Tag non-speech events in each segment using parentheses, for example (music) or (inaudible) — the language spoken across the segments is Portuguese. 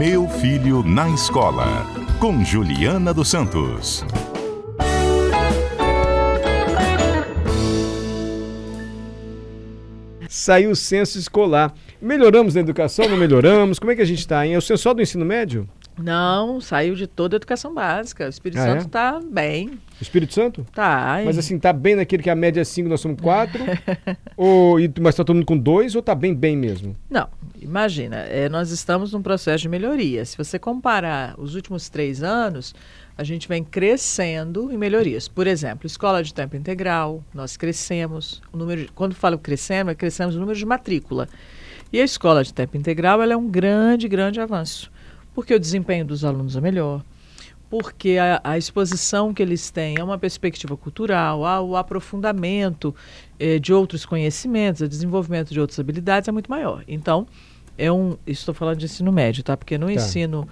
Meu Filho na Escola, com Juliana dos Santos. Saiu o censo escolar. Melhoramos na educação? Não melhoramos? Como é que a gente está, hein? É o censo só do ensino médio? Não, saiu de toda a educação básica. O Espírito Ah, Santo é? está bem. O Espírito Santo? Tá. Mas assim, tá bem naquele que a média é 5, nós somos 4? (laughs) ou, e- mas tá todo mundo com 2 ou tá bem, bem mesmo? Não, imagina, é, nós estamos num processo de melhoria. Se você comparar os últimos três anos, a gente vem crescendo em melhorias. Por exemplo, escola de tempo integral, nós crescemos. O número de- quando falo crescemos, é crescemos o número de matrícula. E a escola de tempo integral ela é um grande, grande avanço. Porque o desempenho dos alunos é melhor, porque a, a exposição que eles têm é uma perspectiva cultural, há o aprofundamento eh, de outros conhecimentos, o desenvolvimento de outras habilidades é muito maior. Então, é um. Estou falando de ensino médio, tá? Porque no Tá. ensino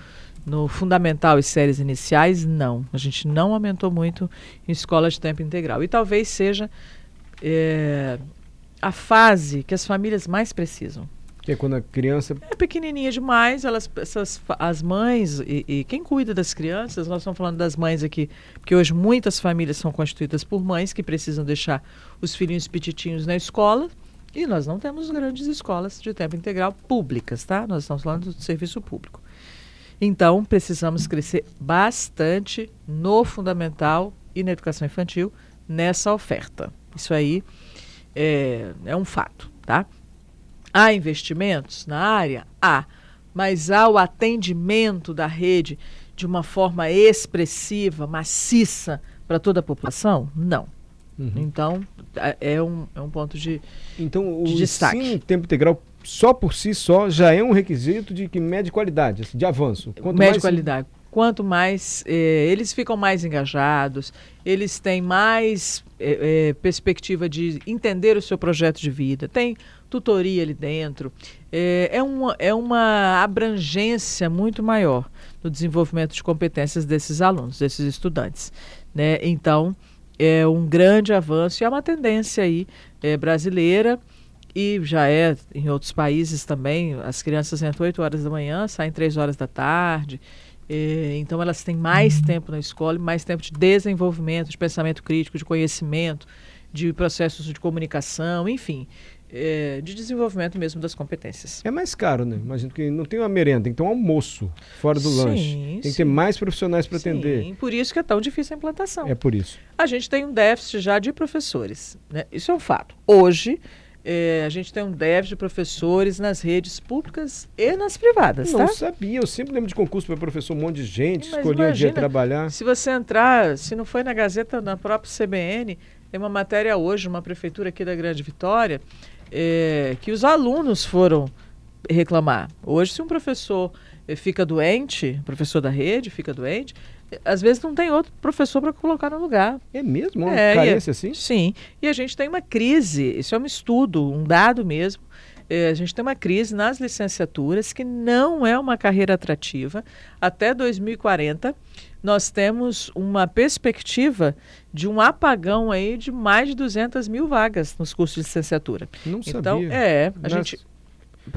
no fundamental e séries iniciais, não. A gente não aumentou muito em escola de tempo integral. E talvez seja eh, a fase que as famílias mais precisam Que é quando a criança. é pequenininha demais, elas, essas, as mães e, e quem cuida das crianças, nós estamos falando das mães aqui, porque hoje muitas famílias são constituídas por mães que precisam deixar os filhinhos petitinhos na escola e nós não temos grandes escolas de tempo integral públicas, tá? Nós estamos falando do serviço público. Então, precisamos crescer bastante no fundamental e na educação infantil nessa oferta. Isso aí é, é um fato, tá? Há investimentos na área? Há. Mas há o atendimento da rede de uma forma expressiva, maciça para toda a população? Não. Uhum. Então, é- é um, é um ponto de. Então, o De destaque. ensino em tempo integral, só por si só, já é um requisito de que mede qualidade, assim, de avanço. Quanto média mais- qualidade. Quanto mais eh, eles ficam mais engajados, eles têm mais eh, eh, perspectiva de entender o seu projeto de vida, tem tutoria ali dentro, é, uma, é uma abrangência muito maior no desenvolvimento de competências desses alunos, desses estudantes. Né? Então, é um grande avanço e é uma tendência aí brasileira e já é em outros países também. As crianças entram 8 horas da manhã, saem 3 horas da tarde. Eh, então elas têm mais tempo na escola mais tempo de desenvolvimento, de pensamento crítico, de conhecimento, de processos de comunicação, enfim, eh, de desenvolvimento mesmo das competências. É mais caro, né? Imagino que não tem uma merenda, tem que ter um almoço fora do Sim, lanche. Tem que sim. ter mais profissionais para atender. Sim, por isso que é tão difícil a implantação. É por isso. A gente tem um déficit já de professores. Né? Isso é um fato. Hoje, eh, a gente tem um déficit de professores nas redes públicas e nas privadas, Não tá? sabia, eu sempre lembro de concurso para professor, um monte de gente, Mas escolhia o dia trabalhar. Se você entrar, se não foi na Gazeta, na própria CBN, tem uma matéria hoje, uma prefeitura aqui da Grande Vitória, eh, que os alunos foram reclamar. Hoje, se um professor eh, fica doente, professor da rede fica doente, às vezes não tem outro professor para colocar no lugar. É mesmo? Uma É, carência assim? Sim. E a gente tem uma crise, isso é um estudo, um dado mesmo. eh, a gente tem uma crise nas licenciaturas que não é uma carreira atrativa. Até 2040, nós temos uma perspectiva de um apagão aí de mais de 200 mil vagas nos cursos de licenciatura. Não Então, sabia. é, a gente.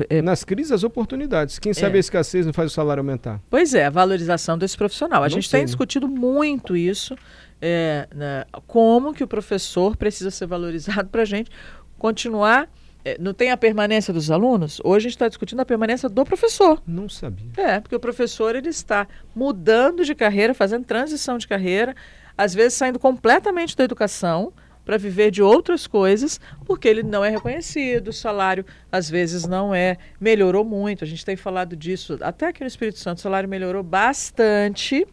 É, Nas crises, as oportunidades. Quem sabe É. a escassez não faz o salário aumentar. Pois é, a valorização desse profissional. A Não gente sei, tem né? discutido muito isso, é, né, como que o professor precisa ser valorizado para a gente continuar. é, não tem a permanência dos alunos? Hoje a gente está discutindo a permanência do professor. Não sabia. É, porque o professor ele está mudando de carreira, fazendo transição de carreira, às vezes saindo completamente da educação para viver de outras coisas, porque ele não é reconhecido, o salário às vezes não é, melhorou muito, a gente tem falado disso, até aqui no Espírito Santo o salário melhorou bastante,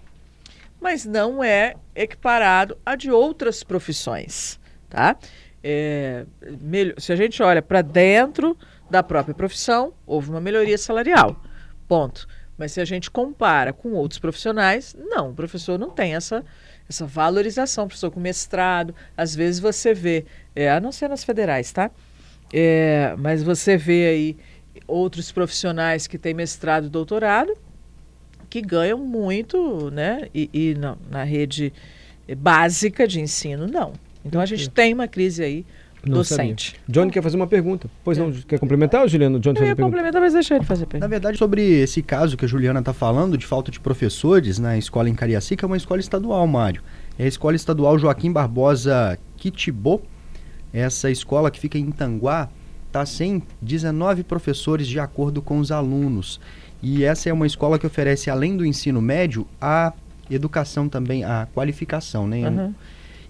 mas não é equiparado a de outras profissões, tá? É, se a gente olha para dentro da própria profissão, houve uma melhoria salarial, ponto. Mas se a gente compara com outros profissionais, não, o professor não tem essa, essa valorização, professor com mestrado, às vezes você vê, é, a não ser nas federais, tá? É, mas você vê aí outros profissionais que têm mestrado e doutorado que ganham muito, né? E, e na, na rede básica de ensino, não. Então a gente tem uma crise aí Não docente. sabia. Johnny quer fazer uma pergunta. Pois não, quer complementar, Juliano? Johnny Eu ia pergunta. complementar, mas deixa ele fazer a Na pergunta. verdade, sobre esse caso que a Juliana está falando, de falta de professores na escola em Cariacica, é uma escola estadual, Mário. É a escola estadual Joaquim Barbosa Kitibô. Essa escola que fica em Itanguá está sem 19 professores de acordo com os alunos. E essa é uma escola que oferece, além do ensino médio, a educação também, a qualificação, né? Aham.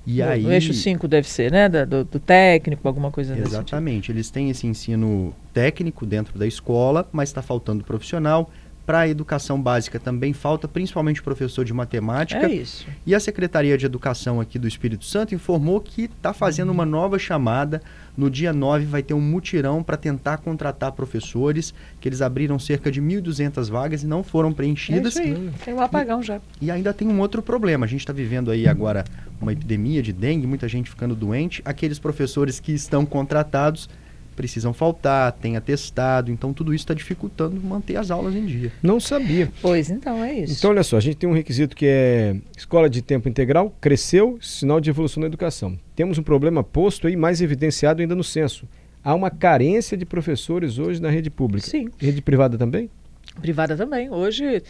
E no, aí... no eixo 5 deve ser, né? Do, do técnico, alguma coisa tipo. Exatamente. Eles têm esse ensino técnico dentro da escola, mas está faltando profissional. Para a educação básica também falta, principalmente professor de matemática. É isso. E a Secretaria de Educação aqui do Espírito Santo informou que está fazendo uma nova chamada. No dia 9 vai ter um mutirão para tentar contratar professores, que eles abriram cerca de 1.200 vagas e não foram É preenchidas. isso aí. Tem um apagão já. E ainda tem um outro problema. A gente está vivendo aí agora uma epidemia de dengue, muita gente ficando doente. Aqueles professores que estão contratados precisam faltar, tem atestado, então tudo isso está dificultando manter as aulas em dia. Não sabia. Pois então, é isso. Então, olha só, a gente tem um requisito que é escola de tempo integral, cresceu, sinal de evolução na educação. Temos um problema posto aí, mais evidenciado ainda no censo. Há uma carência de professores hoje na rede pública. Sim. Rede privada também? Privada também. Hoje,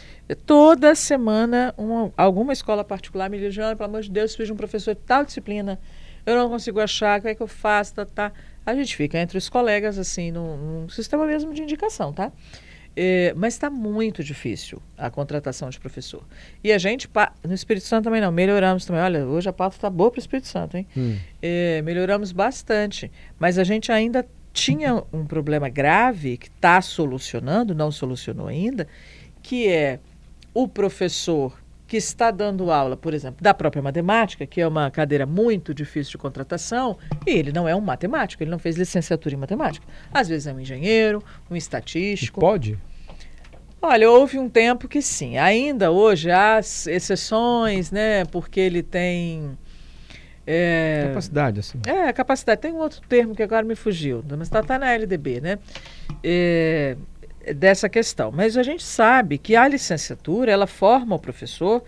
toda semana, uma- alguma escola particular me liga, "Ana, pelo amor de Deus, preciso de um professor de tal disciplina. Eu não consigo achar, o que é que eu faço? Tá, tá. A gente fica entre os colegas, assim, num, num sistema mesmo de indicação, tá? É, mas está muito difícil a contratação de professor. E a gente, no Espírito Santo também não, melhoramos também. Olha, hoje a pauta está boa para o Espírito Santo, hein? É, melhoramos bastante, mas a gente ainda tinha um problema grave que está solucionando, não solucionou ainda, que é o professor que está dando aula, por exemplo, da própria matemática, que é uma cadeira muito difícil de contratação, e ele não é um matemático, ele não fez licenciatura em matemática. Às vezes é um engenheiro, um E estatístico. pode? Olha, houve um tempo que sim. Ainda hoje há as exceções, né? Porque ele tem. é, Capacidade, assim. é, capacidade. Tem um outro termo que agora me fugiu, mas está tá na LDB, né? É, dessa questão. Mas a gente sabe que a licenciatura, ela forma o professor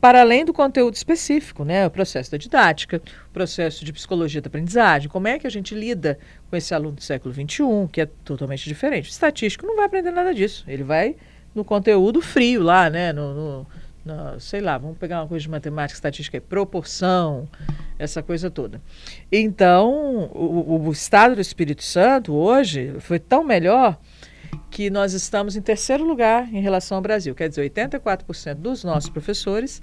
para além do conteúdo específico, né? O processo da didática, o processo de psicologia da aprendizagem, como é que a gente lida com esse aluno do século XXI, que é totalmente diferente. O estatístico não vai aprender nada disso. Ele vai no conteúdo frio lá, né? No, no- no- sei lá, vamos pegar uma coisa de matemática, estatística, aí, proporção, essa coisa toda. Então, o- o estado do Espírito Santo hoje foi tão melhor que nós estamos em terceiro lugar em relação ao Brasil. Quer dizer, 84% dos nossos professores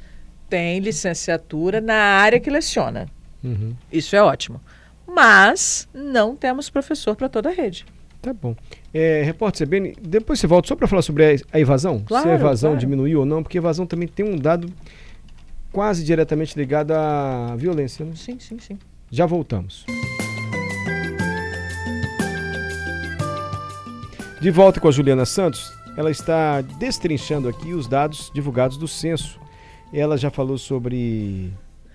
têm licenciatura na área que leciona. Uhum. Isso é ótimo. Mas não temos professor para toda a rede. Tá bom. É, repórter CBN, depois você volta só para falar sobre a, a evasão? Se Claro, a evasão claro. diminuiu ou não, porque a evasão também tem um dado quase diretamente ligado à violência. Né? Sim, sim, sim. Já voltamos. De volta com a Juliana Santos, ela está destrinchando aqui os dados divulgados do censo. Ela já falou sobre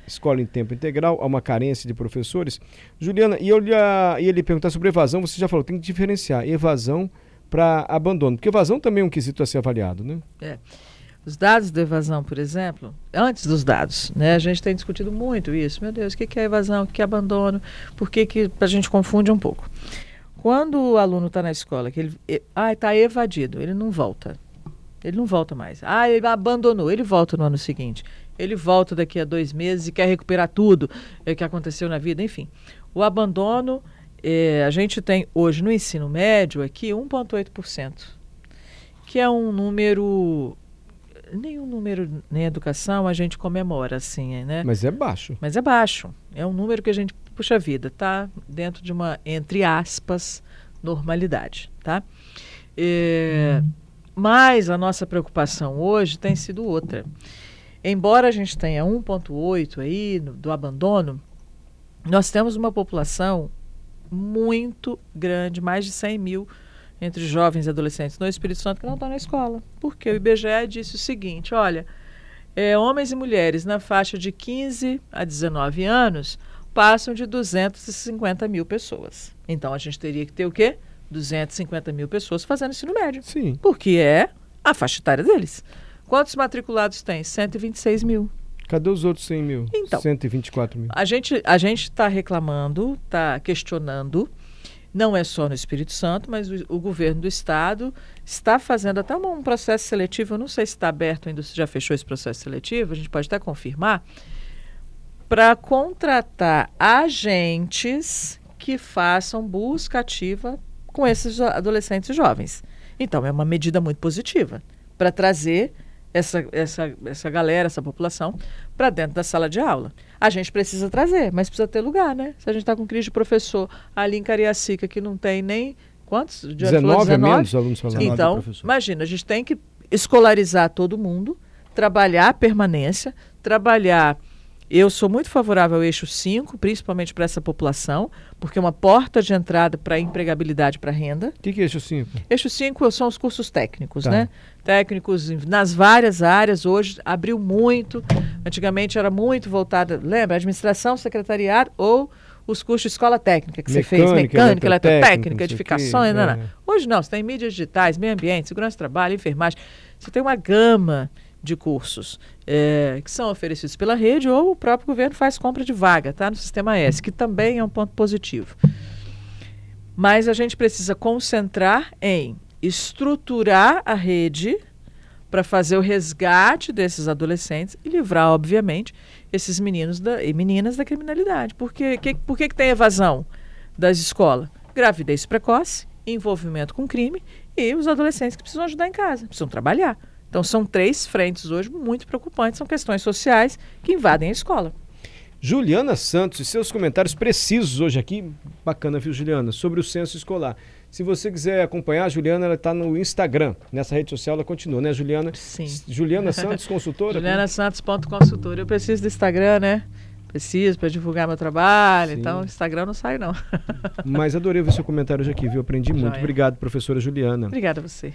escola em tempo integral, há uma carência de professores. Juliana, e eu ia, ia lhe perguntar sobre evasão, você já falou, tem que diferenciar evasão para abandono, porque evasão também é um quesito a ser avaliado, né? Os dados da evasão, por exemplo, antes dos dados, né, a gente tem discutido muito isso. Meu Deus, o que que é evasão, o que é abandono, por que, que a gente confunde um pouco. Quando o aluno está na escola, que ele ah, está evadido, ele não volta. Ele não volta mais. Ah, ele abandonou, ele volta no ano seguinte. Ele volta daqui a dois meses e quer recuperar tudo é, que aconteceu na vida, enfim. O abandono, eh, a gente tem hoje no ensino médio aqui 1,8%, que é um número nenhum número nem educação a gente comemora assim, né? Mas é baixo. Mas é baixo. É um número que a gente, puxa vida, tá dentro de uma, entre aspas, normalidade, tá? É, Mas a nossa preocupação hoje tem sido outra. Embora a gente tenha 1,8 aí no- do abandono, nós temos uma população muito grande, mais de 100 mil entre jovens e adolescentes no Espírito Santo que não estão na escola. Porque o IBGE disse o seguinte: olha, é, homens e mulheres na faixa de 15 a 19 anos passam de 250 mil pessoas. Então a gente teria que ter o quê? 250 mil pessoas fazendo ensino médio. Sim. Porque é a faixa etária deles. Quantos matriculados tem? 126 mil. Cadê os outros 100 mil? Então. 124 mil. A gente a gente está reclamando, está questionando. Não é só no Espírito Santo, mas o, o governo do estado está fazendo até um, um processo seletivo. Eu não sei se está aberto ainda, se já fechou esse processo seletivo. A gente pode até confirmar para contratar agentes que façam busca ativa com esses adolescentes e jovens. Então, é uma medida muito positiva para trazer essa, essa, essa galera, essa população, para dentro da sala de aula. A gente precisa trazer, mas precisa ter lugar, né? Se a gente está com crise de professor ali em Cariacica, que não tem nem. Quantos? De 19, 19 é menos alunos falaram. Então, imagina, a gente tem que escolarizar todo mundo, trabalhar a permanência, trabalhar eu sou muito favorável ao eixo 5, principalmente para essa população, porque é uma porta de entrada para a empregabilidade para renda. O que, que é eixo 5? Eixo 5 são os cursos técnicos, tá. né? Técnicos nas várias áreas, hoje abriu muito. Antigamente era muito voltada, lembra? Administração, secretariado ou os cursos de escola técnica que mecânica, você fez, mecânica, eletrotécnica, edificações, não, não. É. Hoje não, você tem mídias digitais, meio ambiente, segurança do trabalho, enfermagem. Você tem uma gama de cursos é, que são oferecidos pela rede ou o próprio governo faz compra de vaga, tá? No sistema S, que também é um ponto positivo. Mas a gente precisa concentrar em estruturar a rede para fazer o resgate desses adolescentes e livrar, obviamente, esses meninos da, e meninas da criminalidade. Porque, que, por que, que tem evasão das escolas? Gravidez precoce, envolvimento com crime e os adolescentes que precisam ajudar em casa, precisam trabalhar. Então, são três frentes hoje muito preocupantes, são questões sociais que invadem a escola. Juliana Santos e seus comentários precisos hoje aqui, bacana, viu, Juliana, sobre o censo escolar. Se você quiser acompanhar, a Juliana ela está no Instagram, nessa rede social ela continua, né, Juliana? Sim. Juliana Santos, consultora? (laughs) Juliana Santos, ponto consultora. Eu preciso do Instagram, né? Preciso para divulgar meu trabalho, Sim. então Instagram não sai, não. Mas adorei ver seu comentário hoje aqui, viu? Aprendi (laughs) muito. Obrigado, professora Juliana. Obrigada a você.